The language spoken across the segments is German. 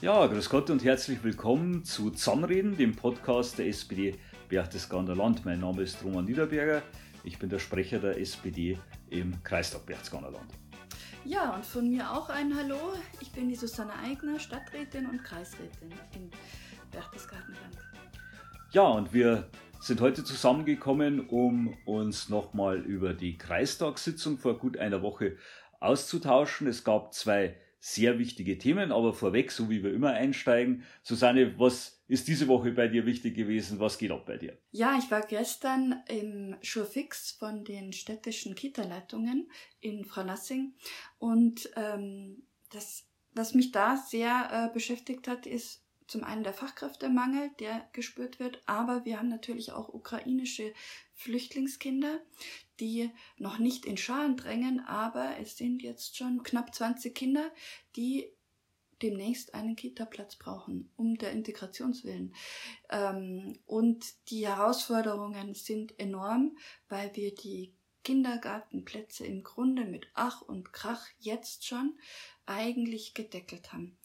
Ja, grüß Gott und herzlich willkommen zu Zusammenreden, dem Podcast der SPD Berchtesgadener Land. Mein Name ist Roman Niederberger, ich bin der Sprecher der SPD im Kreistag Berchtesgadener Land. Ja, und von mir auch ein Hallo. Ich bin die Susanne Eigner, Stadträtin und Kreisrätin in Berchtesgadener Land. Ja, und wir sind heute zusammengekommen, um uns nochmal über die Kreistagssitzung vor gut einer Woche auszutauschen. Es gab zwei sehr wichtige Themen, aber vorweg, so wie wir immer einsteigen. Susanne, was ist diese Woche bei dir wichtig gewesen? Was geht ab bei dir? Ja, ich war gestern im Schurfix von den städtischen Kita-Leitungen in Fralassing und ähm, das, was mich da sehr äh, beschäftigt hat, ist zum einen der Fachkräftemangel, der gespürt wird, aber wir haben natürlich auch ukrainische Flüchtlingskinder, die noch nicht in Scharen drängen, aber es sind jetzt schon knapp 20 Kinder, die demnächst einen Kita-Platz brauchen, um der Integrationswillen. Ähm, und die Herausforderungen sind enorm, weil wir die Kindergartenplätze im Grunde mit Ach und Krach jetzt schon eigentlich gedeckelt haben.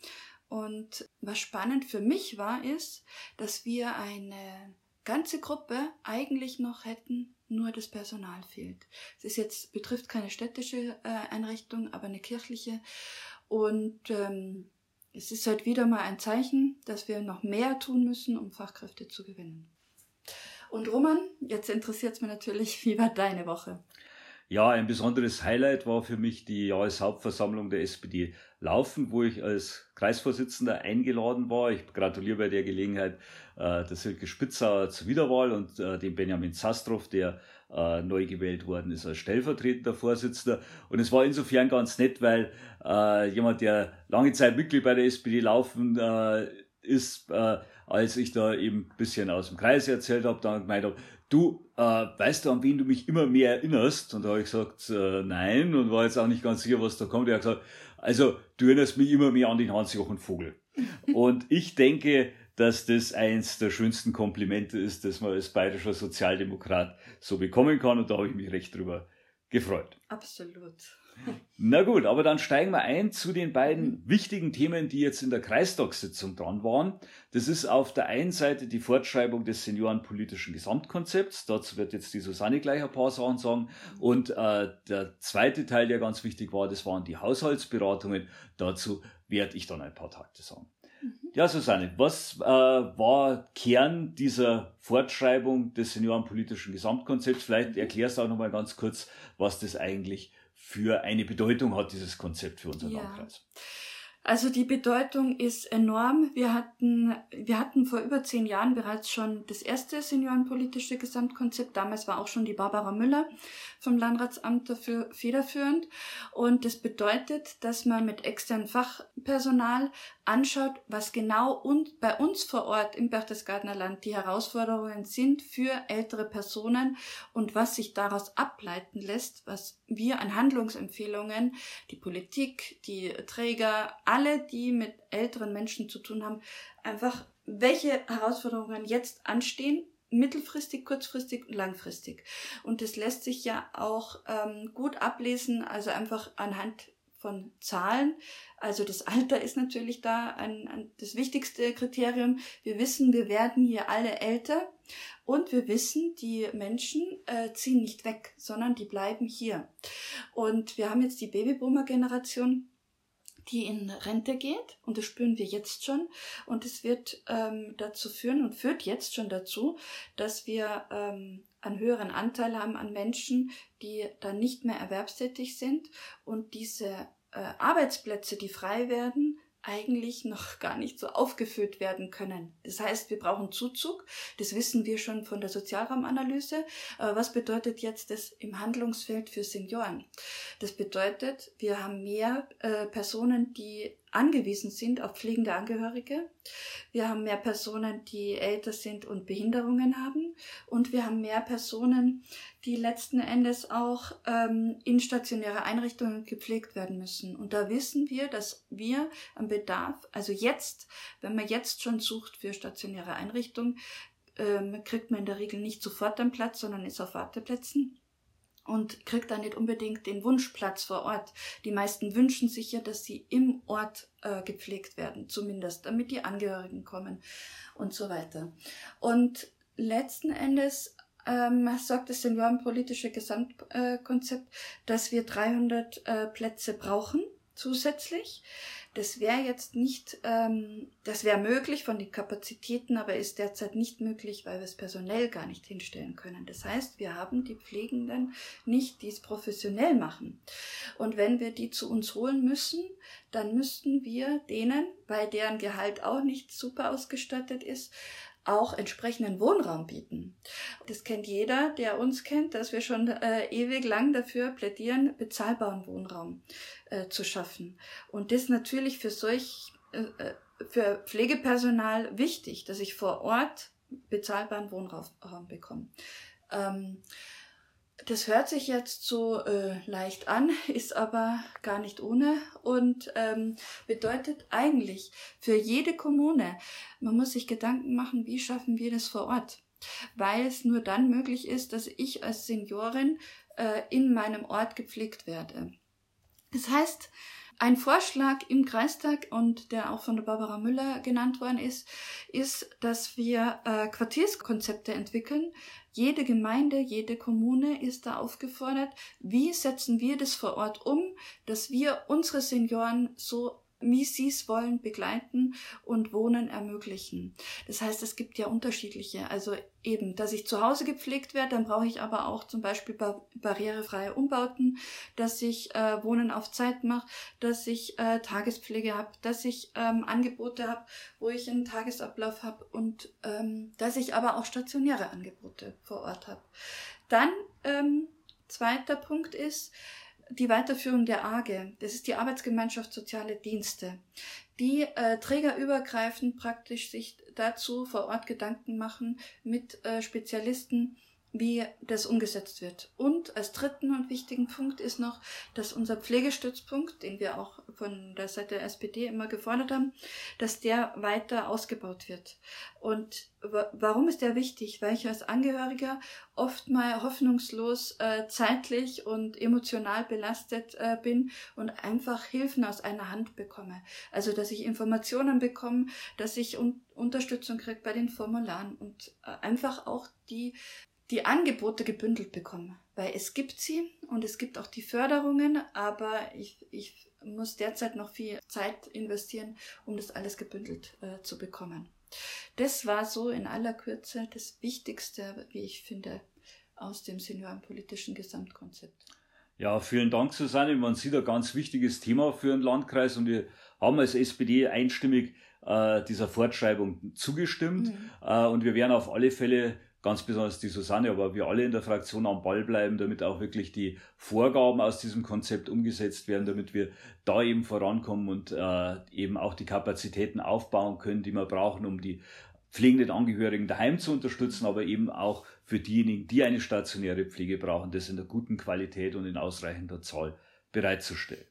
Und was spannend für mich war, ist, dass wir eine ganze Gruppe eigentlich noch hätten, nur das Personal fehlt. Es ist jetzt, betrifft keine städtische äh, Einrichtung, aber eine kirchliche. Und ähm, es ist halt wieder mal ein Zeichen, dass wir noch mehr tun müssen, um Fachkräfte zu gewinnen. Und Roman, jetzt interessiert es mich natürlich, wie war deine Woche? Ja, ein besonderes Highlight war für mich die Jahreshauptversammlung der SPD Laufen, wo ich als Kreisvorsitzender eingeladen war. Ich gratuliere bei der Gelegenheit äh, der Silke Spitzer zur Wiederwahl und äh, dem Benjamin Zastrow, der äh, neu gewählt worden ist als stellvertretender Vorsitzender. Und es war insofern ganz nett, weil äh, jemand, der lange Zeit Mitglied bei der SPD Laufen äh, ist, äh, als ich da eben ein bisschen aus dem Kreis erzählt habe, dann gemeint habe, du, äh, weißt du, an wen du mich immer mehr erinnerst? Und da habe ich gesagt, äh, nein, und war jetzt auch nicht ganz sicher, was da kommt. Er hat gesagt, also du erinnerst mich immer mehr an den Hans-Jochen Vogel. und ich denke, dass das eins der schönsten Komplimente ist, das man als bayerischer Sozialdemokrat so bekommen kann. Und da habe ich mich recht drüber gefreut. Absolut. Na gut, aber dann steigen wir ein zu den beiden wichtigen Themen, die jetzt in der Kreistagssitzung dran waren. Das ist auf der einen Seite die Fortschreibung des seniorenpolitischen Gesamtkonzepts. Dazu wird jetzt die Susanne gleich ein paar Sachen sagen. Und äh, der zweite Teil, der ganz wichtig war, das waren die Haushaltsberatungen. Dazu werde ich dann ein paar Takte sagen. Mhm. Ja, Susanne, was äh, war Kern dieser Fortschreibung des seniorenpolitischen Gesamtkonzepts? Vielleicht erklärst du auch nochmal ganz kurz, was das eigentlich für eine Bedeutung hat dieses Konzept für unseren ja. Landkreis? Also die Bedeutung ist enorm. Wir hatten, wir hatten vor über zehn Jahren bereits schon das erste seniorenpolitische Gesamtkonzept. Damals war auch schon die Barbara Müller vom Landratsamt dafür federführend. Und das bedeutet, dass man mit externem Fachpersonal anschaut, was genau und bei uns vor Ort im Berchtesgadener Land die Herausforderungen sind für ältere Personen und was sich daraus ableiten lässt, was wir an Handlungsempfehlungen, die Politik, die Träger, alle, die mit älteren Menschen zu tun haben, einfach welche Herausforderungen jetzt anstehen mittelfristig, kurzfristig und langfristig. Und das lässt sich ja auch ähm, gut ablesen, also einfach anhand von Zahlen. Also das Alter ist natürlich da ein, ein, das wichtigste Kriterium. Wir wissen, wir werden hier alle älter und wir wissen, die Menschen äh, ziehen nicht weg, sondern die bleiben hier. Und wir haben jetzt die Babyboomer-Generation, die in Rente geht und das spüren wir jetzt schon und es wird ähm, dazu führen und führt jetzt schon dazu, dass wir ähm, einen höheren Anteil haben an Menschen, die dann nicht mehr erwerbstätig sind und diese äh, Arbeitsplätze, die frei werden, eigentlich noch gar nicht so aufgefüllt werden können. Das heißt, wir brauchen Zuzug. Das wissen wir schon von der Sozialraumanalyse. Aber was bedeutet jetzt das im Handlungsfeld für Senioren? Das bedeutet, wir haben mehr äh, Personen, die angewiesen sind auf pflegende Angehörige. Wir haben mehr Personen, die älter sind und Behinderungen haben. Und wir haben mehr Personen, die letzten Endes auch ähm, in stationäre Einrichtungen gepflegt werden müssen. Und da wissen wir, dass wir am Bedarf, also jetzt, wenn man jetzt schon sucht für stationäre Einrichtungen, ähm, kriegt man in der Regel nicht sofort einen Platz, sondern ist auf Warteplätzen und kriegt dann nicht unbedingt den Wunschplatz vor Ort. Die meisten wünschen sich ja, dass sie im Ort äh, gepflegt werden, zumindest, damit die Angehörigen kommen und so weiter. Und letzten Endes ähm, sagt das seniorenpolitische Gesamtkonzept, dass wir 300 äh, Plätze brauchen zusätzlich. Das wäre jetzt nicht, ähm, das wäre möglich von den Kapazitäten, aber ist derzeit nicht möglich, weil wir es personell gar nicht hinstellen können. Das heißt, wir haben die Pflegenden nicht, die es professionell machen. Und wenn wir die zu uns holen müssen, dann müssten wir denen, bei deren Gehalt auch nicht super ausgestattet ist, auch entsprechenden Wohnraum bieten. Das kennt jeder, der uns kennt, dass wir schon äh, ewig lang dafür plädieren, bezahlbaren Wohnraum äh, zu schaffen. Und das natürlich für solch, äh, äh für Pflegepersonal wichtig, dass ich vor Ort bezahlbaren Wohnraum bekomme. Ähm, das hört sich jetzt so äh, leicht an, ist aber gar nicht ohne und ähm, bedeutet eigentlich für jede Kommune, man muss sich Gedanken machen, wie schaffen wir das vor Ort, weil es nur dann möglich ist, dass ich als Seniorin äh, in meinem Ort gepflegt werde. Das heißt, ein Vorschlag im Kreistag und der auch von der Barbara Müller genannt worden ist, ist, dass wir äh, Quartierskonzepte entwickeln. Jede Gemeinde, jede Kommune ist da aufgefordert, wie setzen wir das vor Ort um, dass wir unsere Senioren so wie sie es wollen, begleiten und Wohnen ermöglichen. Das heißt, es gibt ja unterschiedliche. Also eben, dass ich zu Hause gepflegt werde, dann brauche ich aber auch zum Beispiel bar barrierefreie Umbauten, dass ich äh, Wohnen auf Zeit mache, dass ich äh, Tagespflege habe, dass ich ähm, Angebote habe, wo ich einen Tagesablauf habe und ähm, dass ich aber auch stationäre Angebote vor Ort habe. Dann ähm, zweiter Punkt ist, die Weiterführung der AGE, das ist die Arbeitsgemeinschaft Soziale Dienste, die äh, trägerübergreifend praktisch sich dazu vor Ort Gedanken machen mit äh, Spezialisten, wie das umgesetzt wird. Und als dritten und wichtigen Punkt ist noch, dass unser Pflegestützpunkt, den wir auch von der Seite der SPD immer gefordert haben, dass der weiter ausgebaut wird. Und warum ist der wichtig? Weil ich als Angehöriger oft mal hoffnungslos äh, zeitlich und emotional belastet äh, bin und einfach Hilfen aus einer Hand bekomme. Also dass ich Informationen bekomme, dass ich un Unterstützung kriege bei den Formularen und äh, einfach auch die die Angebote gebündelt bekommen. Weil es gibt sie und es gibt auch die Förderungen, aber ich, ich muss derzeit noch viel Zeit investieren, um das alles gebündelt äh, zu bekommen. Das war so in aller Kürze das Wichtigste, wie ich finde, aus dem seniorenpolitischen Gesamtkonzept. Ja, vielen Dank, Susanne. Man sieht ein ganz wichtiges Thema für einen Landkreis und wir haben als SPD einstimmig äh, dieser Fortschreibung zugestimmt mhm. äh, und wir werden auf alle Fälle ganz besonders die Susanne, aber wir alle in der Fraktion am Ball bleiben, damit auch wirklich die Vorgaben aus diesem Konzept umgesetzt werden, damit wir da eben vorankommen und äh, eben auch die Kapazitäten aufbauen können, die wir brauchen, um die pflegenden Angehörigen daheim zu unterstützen, aber eben auch für diejenigen, die eine stationäre Pflege brauchen, das in der guten Qualität und in ausreichender Zahl bereitzustellen.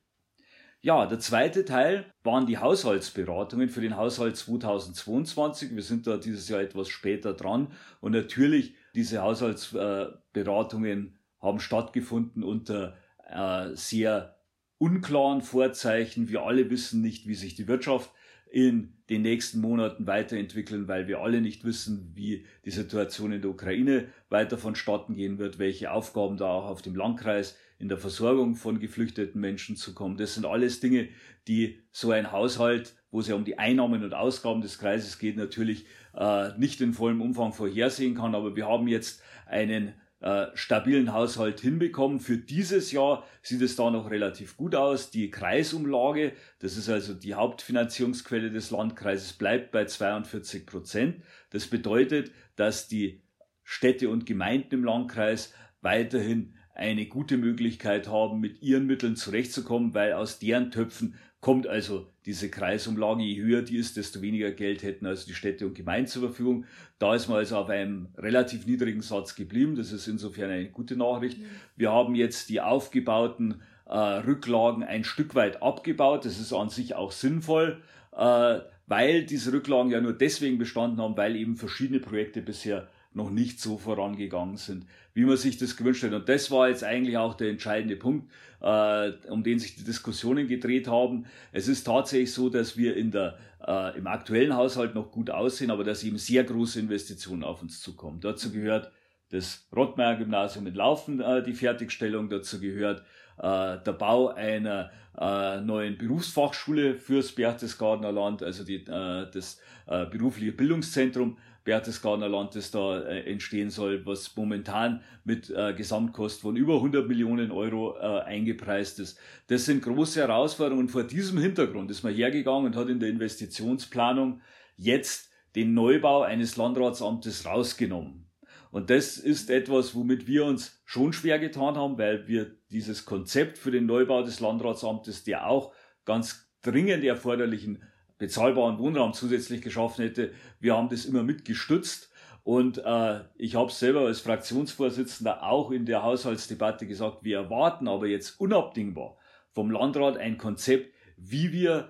Ja, der zweite Teil waren die Haushaltsberatungen für den Haushalt 2022. Wir sind da dieses Jahr etwas später dran und natürlich diese Haushaltsberatungen haben stattgefunden unter äh, sehr unklaren Vorzeichen. Wir alle wissen nicht, wie sich die Wirtschaft in den nächsten Monaten weiterentwickeln, weil wir alle nicht wissen, wie die Situation in der Ukraine weiter vonstatten gehen wird, welche Aufgaben da auch auf dem Landkreis in der Versorgung von geflüchteten Menschen zu kommen. Das sind alles Dinge, die so ein Haushalt, wo es ja um die Einnahmen und Ausgaben des Kreises geht, natürlich äh, nicht in vollem Umfang vorhersehen kann. Aber wir haben jetzt einen äh, stabilen Haushalt hinbekommen. Für dieses Jahr sieht es da noch relativ gut aus. Die Kreisumlage, das ist also die Hauptfinanzierungsquelle des Landkreises, bleibt bei 42 Prozent. Das bedeutet, dass die Städte und Gemeinden im Landkreis weiterhin eine gute Möglichkeit haben, mit ihren Mitteln zurechtzukommen, weil aus deren Töpfen kommt also diese Kreisumlage. Je höher die ist, desto weniger Geld hätten also die Städte und Gemeinden zur Verfügung. Da ist man also auf einem relativ niedrigen Satz geblieben. Das ist insofern eine gute Nachricht. Mhm. Wir haben jetzt die aufgebauten äh, Rücklagen ein Stück weit abgebaut. Das ist an sich auch sinnvoll, äh, weil diese Rücklagen ja nur deswegen bestanden haben, weil eben verschiedene Projekte bisher noch nicht so vorangegangen sind, wie man sich das gewünscht hat. Und das war jetzt eigentlich auch der entscheidende Punkt, äh, um den sich die Diskussionen gedreht haben. Es ist tatsächlich so, dass wir in der, äh, im aktuellen Haushalt noch gut aussehen, aber dass eben sehr große Investitionen auf uns zukommen. Dazu gehört das Rottmeier-Gymnasium mit Laufen, äh, die Fertigstellung. Dazu gehört äh, der Bau einer äh, neuen Berufsfachschule fürs Berchtesgadener Land, also die, äh, das äh, berufliche Bildungszentrum Berchtesgadener Land, das da äh, entstehen soll, was momentan mit äh, Gesamtkosten von über 100 Millionen Euro äh, eingepreist ist. Das sind große Herausforderungen. Vor diesem Hintergrund ist man hergegangen und hat in der Investitionsplanung jetzt den Neubau eines Landratsamtes rausgenommen. Und das ist etwas, womit wir uns schon schwer getan haben, weil wir dieses Konzept für den Neubau des Landratsamtes, der auch ganz dringend erforderlichen bezahlbaren Wohnraum zusätzlich geschaffen hätte, wir haben das immer mitgestützt. Und äh, ich habe selber als Fraktionsvorsitzender auch in der Haushaltsdebatte gesagt, wir erwarten aber jetzt unabdingbar vom Landrat ein Konzept, wie wir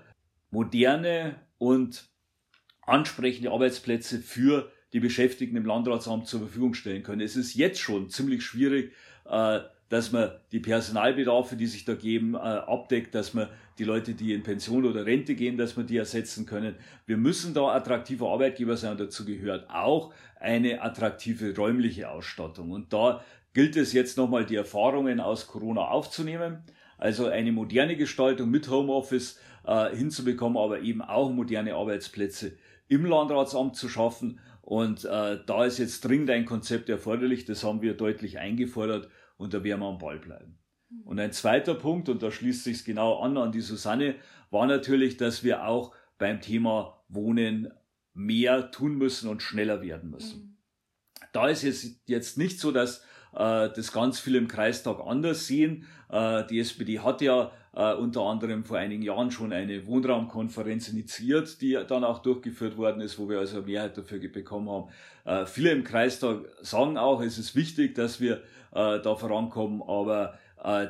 moderne und ansprechende Arbeitsplätze für die Beschäftigten im Landratsamt zur Verfügung stellen können. Es ist jetzt schon ziemlich schwierig, äh, dass man die Personalbedarfe, die sich da geben, äh, abdeckt, dass man die Leute, die in Pension oder Rente gehen, dass man die ersetzen können. Wir müssen da attraktiver Arbeitgeber sein und dazu gehört auch eine attraktive räumliche Ausstattung. Und da gilt es jetzt nochmal die Erfahrungen aus Corona aufzunehmen. Also eine moderne Gestaltung mit Homeoffice äh, hinzubekommen, aber eben auch moderne Arbeitsplätze im Landratsamt zu schaffen und äh, da ist jetzt dringend ein Konzept erforderlich, das haben wir deutlich eingefordert und da werden wir am Ball bleiben. Und ein zweiter Punkt, und da schließt sich genau an an die Susanne, war natürlich, dass wir auch beim Thema Wohnen mehr tun müssen und schneller werden müssen. Mhm. Da ist es jetzt nicht so, dass äh, das ganz viele im Kreistag anders sehen. Äh, die SPD hat ja äh, unter anderem vor einigen Jahren schon eine Wohnraumkonferenz initiiert, die dann auch durchgeführt worden ist, wo wir also eine Mehrheit dafür bekommen haben. Äh, viele im Kreistag sagen auch, es ist wichtig, dass wir äh, da vorankommen, aber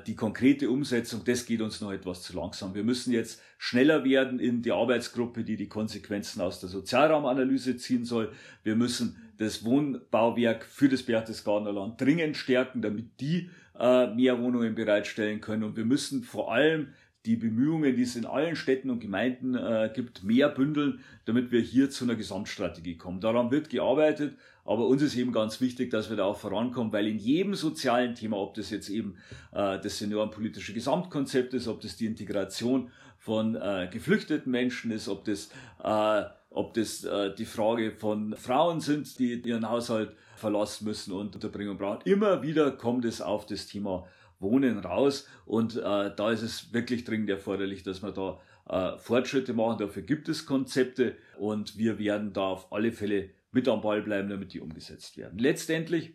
die konkrete Umsetzung, das geht uns noch etwas zu langsam. Wir müssen jetzt schneller werden in die Arbeitsgruppe, die die Konsequenzen aus der Sozialraumanalyse ziehen soll. Wir müssen das Wohnbauwerk für das Berchtesgadener Land dringend stärken, damit die äh, mehr Wohnungen bereitstellen können. Und wir müssen vor allem die Bemühungen, die es in allen Städten und Gemeinden äh, gibt, mehr bündeln, damit wir hier zu einer Gesamtstrategie kommen. Daran wird gearbeitet, aber uns ist eben ganz wichtig, dass wir da auch vorankommen, weil in jedem sozialen Thema, ob das jetzt eben äh, das seniorenpolitische Gesamtkonzept ist, ob das die Integration von äh, geflüchteten Menschen ist, ob das, äh, ob das äh, die Frage von Frauen sind, die ihren Haushalt verlassen müssen und Unterbringung brauchen. Immer wieder kommt es auf das Thema Wohnen raus und äh, da ist es wirklich dringend erforderlich, dass wir da äh, Fortschritte machen. Dafür gibt es Konzepte und wir werden da auf alle Fälle mit am Ball bleiben, damit die umgesetzt werden. Letztendlich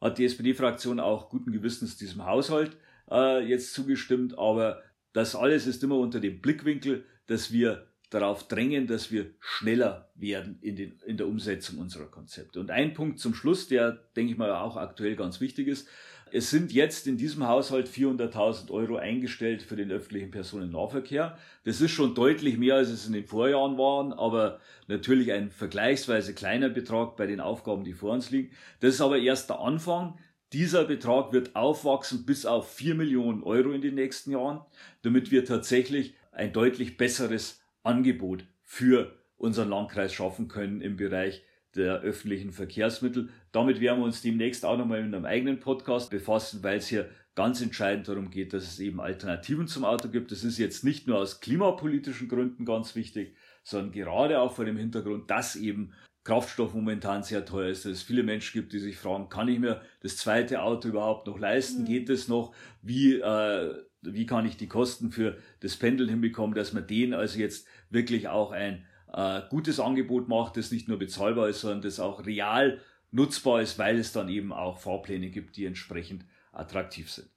hat die SPD-Fraktion auch guten Gewissens diesem Haushalt äh, jetzt zugestimmt, aber das alles ist immer unter dem Blickwinkel, dass wir darauf drängen, dass wir schneller werden in, den, in der Umsetzung unserer Konzepte. Und ein Punkt zum Schluss, der, denke ich mal, auch aktuell ganz wichtig ist. Es sind jetzt in diesem Haushalt 400.000 Euro eingestellt für den öffentlichen Personennahverkehr. Das ist schon deutlich mehr, als es in den Vorjahren waren, aber natürlich ein vergleichsweise kleiner Betrag bei den Aufgaben, die vor uns liegen. Das ist aber erst der Anfang. Dieser Betrag wird aufwachsen bis auf 4 Millionen Euro in den nächsten Jahren, damit wir tatsächlich ein deutlich besseres Angebot für unseren Landkreis schaffen können im Bereich der öffentlichen Verkehrsmittel. Damit werden wir uns demnächst auch nochmal in einem eigenen Podcast befassen, weil es hier ganz entscheidend darum geht, dass es eben Alternativen zum Auto gibt. Das ist jetzt nicht nur aus klimapolitischen Gründen ganz wichtig, sondern gerade auch vor dem Hintergrund, dass eben Kraftstoff momentan sehr teuer ist, dass es viele Menschen gibt, die sich fragen, kann ich mir das zweite Auto überhaupt noch leisten? Mhm. Geht es noch? Wie, äh, wie kann ich die Kosten für das Pendeln hinbekommen, dass man denen also jetzt wirklich auch ein äh, gutes Angebot macht, das nicht nur bezahlbar ist, sondern das auch real nutzbar ist, weil es dann eben auch Fahrpläne gibt, die entsprechend attraktiv sind.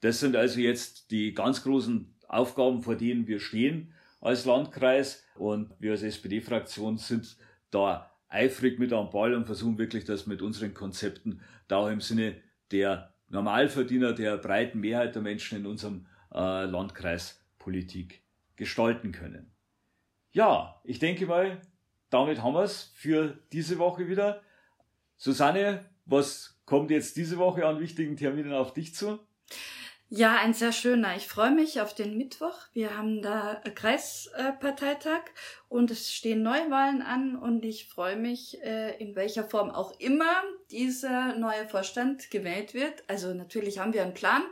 Das sind also jetzt die ganz großen Aufgaben, vor denen wir stehen als Landkreis und wir als SPD-Fraktion sind da eifrig mit am Ball und versuchen wirklich das mit unseren Konzepten da auch im Sinne der Normalverdiener, der breiten Mehrheit der Menschen in unserem äh, Landkreis Politik gestalten können. Ja, ich denke mal, damit haben wir es für diese Woche wieder. Susanne, was kommt jetzt diese Woche an wichtigen Terminen auf dich zu? Ja, ein sehr schöner. Ich freue mich auf den Mittwoch. Wir haben da Kreisparteitag und es stehen Neuwahlen an und ich freue mich, äh, in welcher Form auch immer dieser neue Vorstand gewählt wird. Also natürlich haben wir einen Plan,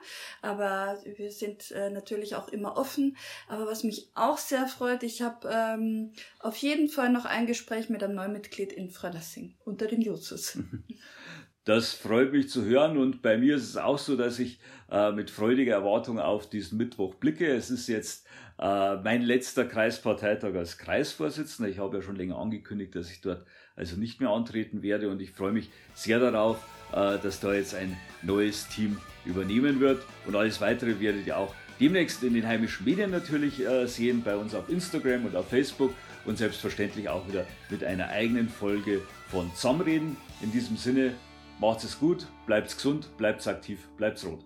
aber wir sind äh, natürlich auch immer offen. Aber was mich auch sehr freut, ich habe ähm, auf jeden Fall noch ein Gespräch mit einem neuen Mitglied in Fralassing unter den Jusus. Das freut mich zu hören und bei mir ist es auch so, dass ich äh, mit freudiger Erwartung auf diesen Mittwoch blicke. Es ist jetzt äh, mein letzter Kreisparteitag als Kreisvorsitzender. Ich habe ja schon länger angekündigt, dass ich dort also nicht mehr antreten werde und ich freue mich sehr darauf, äh, dass da jetzt ein neues Team übernehmen wird und alles weitere werdet ihr auch demnächst in den heimischen Medien natürlich äh, sehen, bei uns auf Instagram und auf Facebook und selbstverständlich auch wieder mit einer eigenen Folge von Zusammenreden. In diesem Sinne Macht's es gut, bleibt's gesund, bleibt's aktiv, bleibt's rot.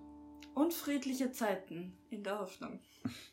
Und friedliche Zeiten in der Hoffnung.